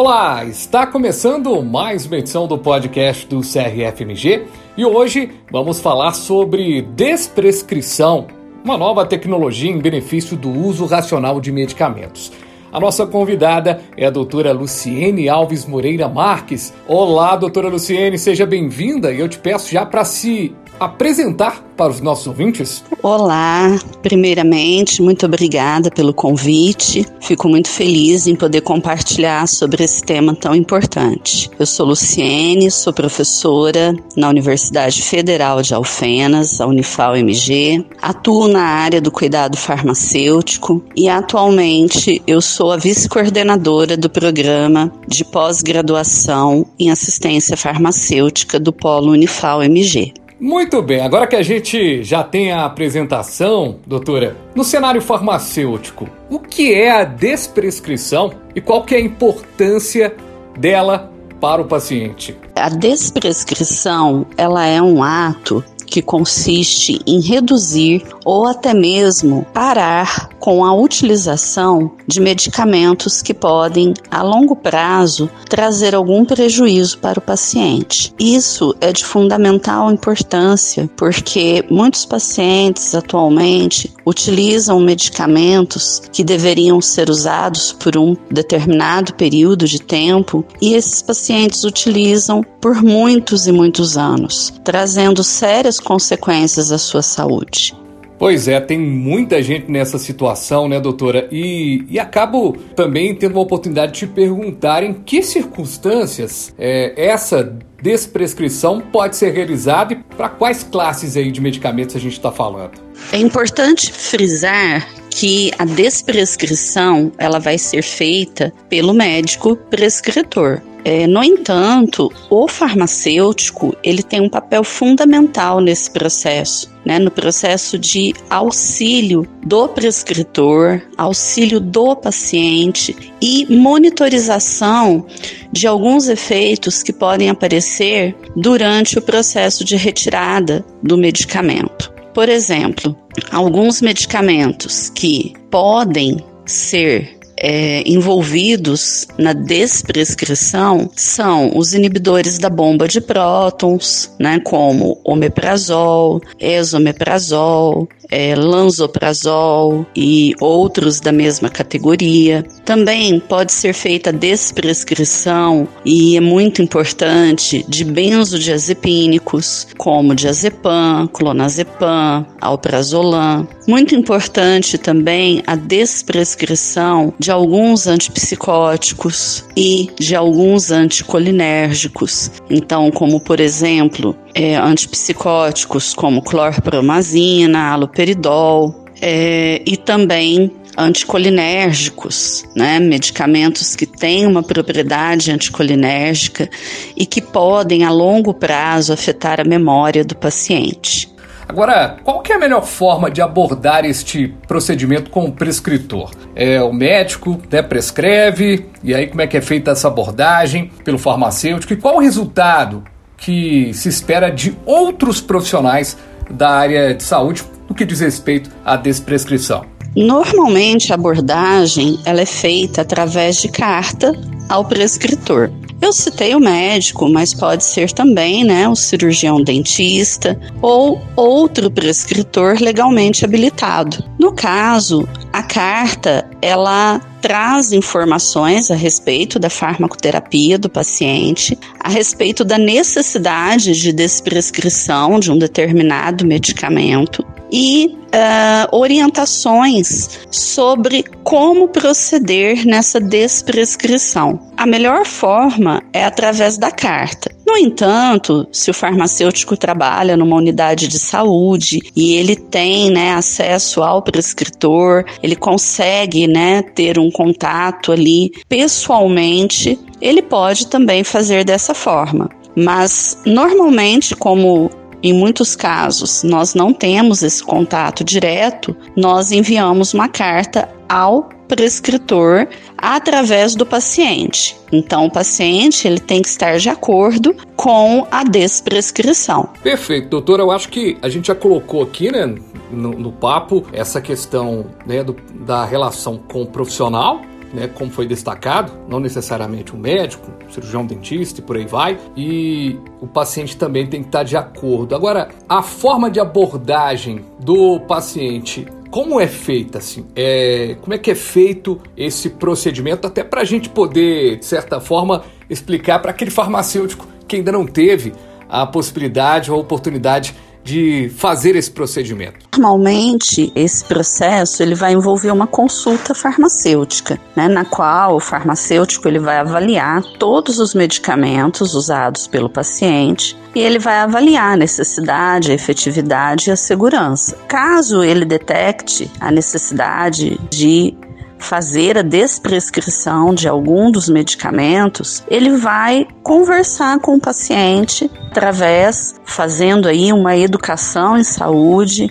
Olá, está começando mais uma edição do podcast do CRFMG e hoje vamos falar sobre desprescrição, uma nova tecnologia em benefício do uso racional de medicamentos. A nossa convidada é a doutora Luciene Alves Moreira Marques. Olá, doutora Luciene, seja bem-vinda e eu te peço já para se apresentar para os nossos ouvintes? Olá, primeiramente, muito obrigada pelo convite. Fico muito feliz em poder compartilhar sobre esse tema tão importante. Eu sou Luciene, sou professora na Universidade Federal de Alfenas, a Unifal-MG. Atuo na área do cuidado farmacêutico e atualmente eu sou a vice-coordenadora do programa de pós-graduação em assistência farmacêutica do Polo Unifal-MG. Muito bem, agora que a gente já tem a apresentação, doutora, no cenário farmacêutico, o que é a desprescrição e qual que é a importância dela para o paciente? A desprescrição, ela é um ato que consiste em reduzir ou até mesmo parar com a utilização de medicamentos que podem, a longo prazo, trazer algum prejuízo para o paciente. Isso é de fundamental importância porque muitos pacientes atualmente utilizam medicamentos que deveriam ser usados por um determinado período de tempo e esses pacientes utilizam por muitos e muitos anos, trazendo sérias consequências à sua saúde. Pois é, tem muita gente nessa situação, né, doutora? E, e acabo também tendo uma oportunidade de te perguntar em que circunstâncias é, essa desprescrição pode ser realizada e para quais classes aí de medicamentos a gente está falando. É importante frisar que a desprescrição ela vai ser feita pelo médico prescritor. É, no entanto, o farmacêutico ele tem um papel fundamental nesse processo, né, no processo de auxílio do prescritor, auxílio do paciente e monitorização de alguns efeitos que podem aparecer durante o processo de retirada do medicamento. Por exemplo, alguns medicamentos que podem ser é, envolvidos na desprescrição são os inibidores da bomba de prótons, né, como omeprazol, esomeprazol, é, lanzoprazol e outros da mesma categoria. Também pode ser feita desprescrição e é muito importante de benzodiazepínicos, como diazepam, clonazepam, alprazolam. Muito importante também a desprescrição de alguns antipsicóticos e de alguns anticolinérgicos. Então, como por exemplo, é, antipsicóticos como clorpromazina, haloperidol é, e também anticolinérgicos, né? medicamentos que têm uma propriedade anticolinérgica e que podem a longo prazo afetar a memória do paciente. Agora, qual que é a melhor forma de abordar este procedimento com o prescritor? É o médico, né, prescreve, e aí como é que é feita essa abordagem pelo farmacêutico e qual o resultado que se espera de outros profissionais da área de saúde no que diz respeito à desprescrição? Normalmente a abordagem ela é feita através de carta ao prescritor. Eu citei o médico, mas pode ser também né, o cirurgião dentista ou outro prescritor legalmente habilitado. No caso, a carta ela traz informações a respeito da farmacoterapia do paciente, a respeito da necessidade de desprescrição de um determinado medicamento e uh, orientações sobre como proceder nessa desprescrição. A melhor forma é através da carta. No entanto, se o farmacêutico trabalha numa unidade de saúde e ele tem né, acesso ao prescritor, ele consegue né, ter um contato ali pessoalmente, ele pode também fazer dessa forma. Mas normalmente, como em muitos casos, nós não temos esse contato direto, nós enviamos uma carta ao prescritor através do paciente. Então, o paciente ele tem que estar de acordo com a desprescrição. Perfeito, doutora. Eu acho que a gente já colocou aqui, né, no, no papo, essa questão né, do, da relação com o profissional né, como foi destacado, não necessariamente um médico, um cirurgião dentista e por aí vai, e o paciente também tem que estar de acordo. Agora, a forma de abordagem do paciente como é feita assim? É, como é que é feito esse procedimento até para a gente poder, de certa forma, explicar para aquele farmacêutico que ainda não teve a possibilidade ou a oportunidade de fazer esse procedimento? Normalmente, esse processo ele vai envolver uma consulta farmacêutica, né, na qual o farmacêutico ele vai avaliar todos os medicamentos usados pelo paciente e ele vai avaliar a necessidade, a efetividade e a segurança. Caso ele detecte a necessidade de fazer a desprescrição de algum dos medicamentos, ele vai conversar com o paciente através fazendo aí uma educação em saúde,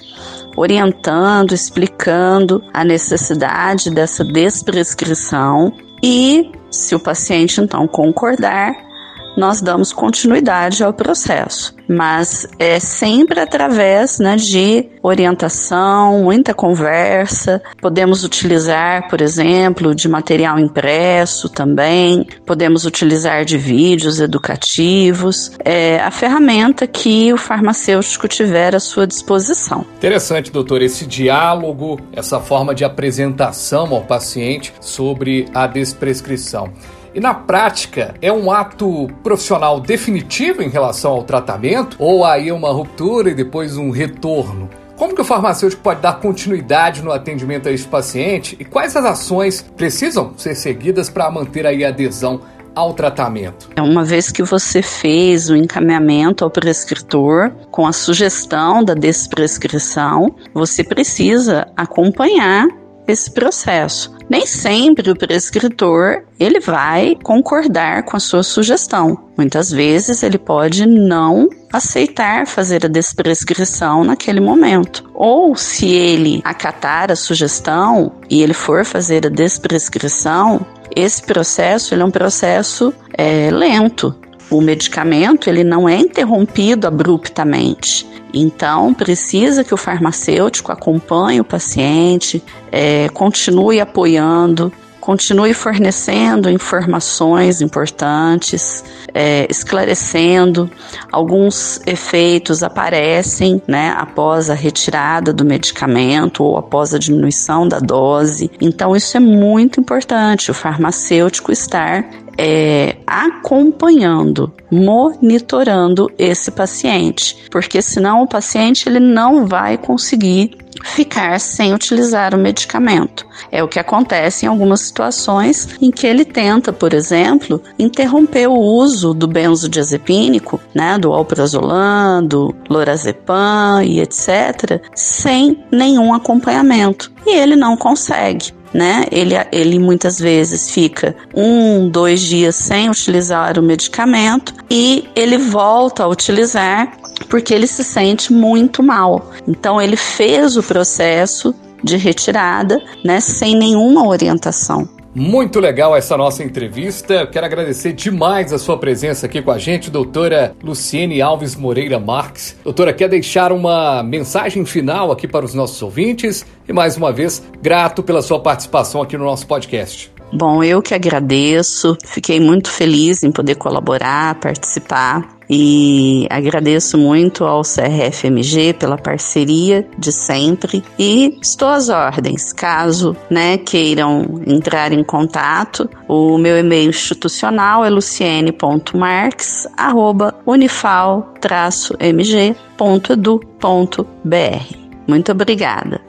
orientando, explicando a necessidade dessa desprescrição. E se o paciente então concordar, nós damos continuidade ao processo. Mas é sempre através né, de orientação, muita conversa. Podemos utilizar, por exemplo, de material impresso também, podemos utilizar de vídeos educativos, é a ferramenta que o farmacêutico tiver à sua disposição. Interessante, doutor, esse diálogo, essa forma de apresentação ao paciente sobre a desprescrição. E na prática, é um ato profissional definitivo em relação ao tratamento? Ou aí uma ruptura e depois um retorno? Como que o farmacêutico pode dar continuidade no atendimento a este paciente e quais as ações precisam ser seguidas para manter aí a adesão ao tratamento? É uma vez que você fez o encaminhamento ao prescritor com a sugestão da desprescrição, você precisa acompanhar esse processo. Nem sempre o prescritor ele vai concordar com a sua sugestão. Muitas vezes ele pode não aceitar fazer a desprescrição naquele momento. Ou se ele acatar a sugestão e ele for fazer a desprescrição, esse processo ele é um processo é, lento. O medicamento ele não é interrompido abruptamente. Então, precisa que o farmacêutico acompanhe o paciente, é, continue apoiando, continue fornecendo informações importantes, é, esclarecendo. Alguns efeitos aparecem né, após a retirada do medicamento ou após a diminuição da dose. Então, isso é muito importante, o farmacêutico estar é, acompanhando, monitorando esse paciente, porque senão o paciente ele não vai conseguir ficar sem utilizar o medicamento. É o que acontece em algumas situações em que ele tenta, por exemplo, interromper o uso do benzodiazepínico, né, do alprazolam, do lorazepam e etc, sem nenhum acompanhamento. E ele não consegue né? Ele, ele muitas vezes fica um, dois dias sem utilizar o medicamento e ele volta a utilizar porque ele se sente muito mal. Então ele fez o processo de retirada, né, sem nenhuma orientação. Muito legal essa nossa entrevista. quero agradecer demais a sua presença aqui com a gente, doutora Luciene Alves Moreira Marques. Doutora, quer deixar uma mensagem final aqui para os nossos ouvintes? E mais uma vez, grato pela sua participação aqui no nosso podcast. Bom, eu que agradeço, fiquei muito feliz em poder colaborar, participar e agradeço muito ao CRFMG pela parceria de sempre e estou às ordens. Caso né, queiram entrar em contato, o meu e-mail institucional é luciene.marques.unifal-mg.edu.br. Muito obrigada.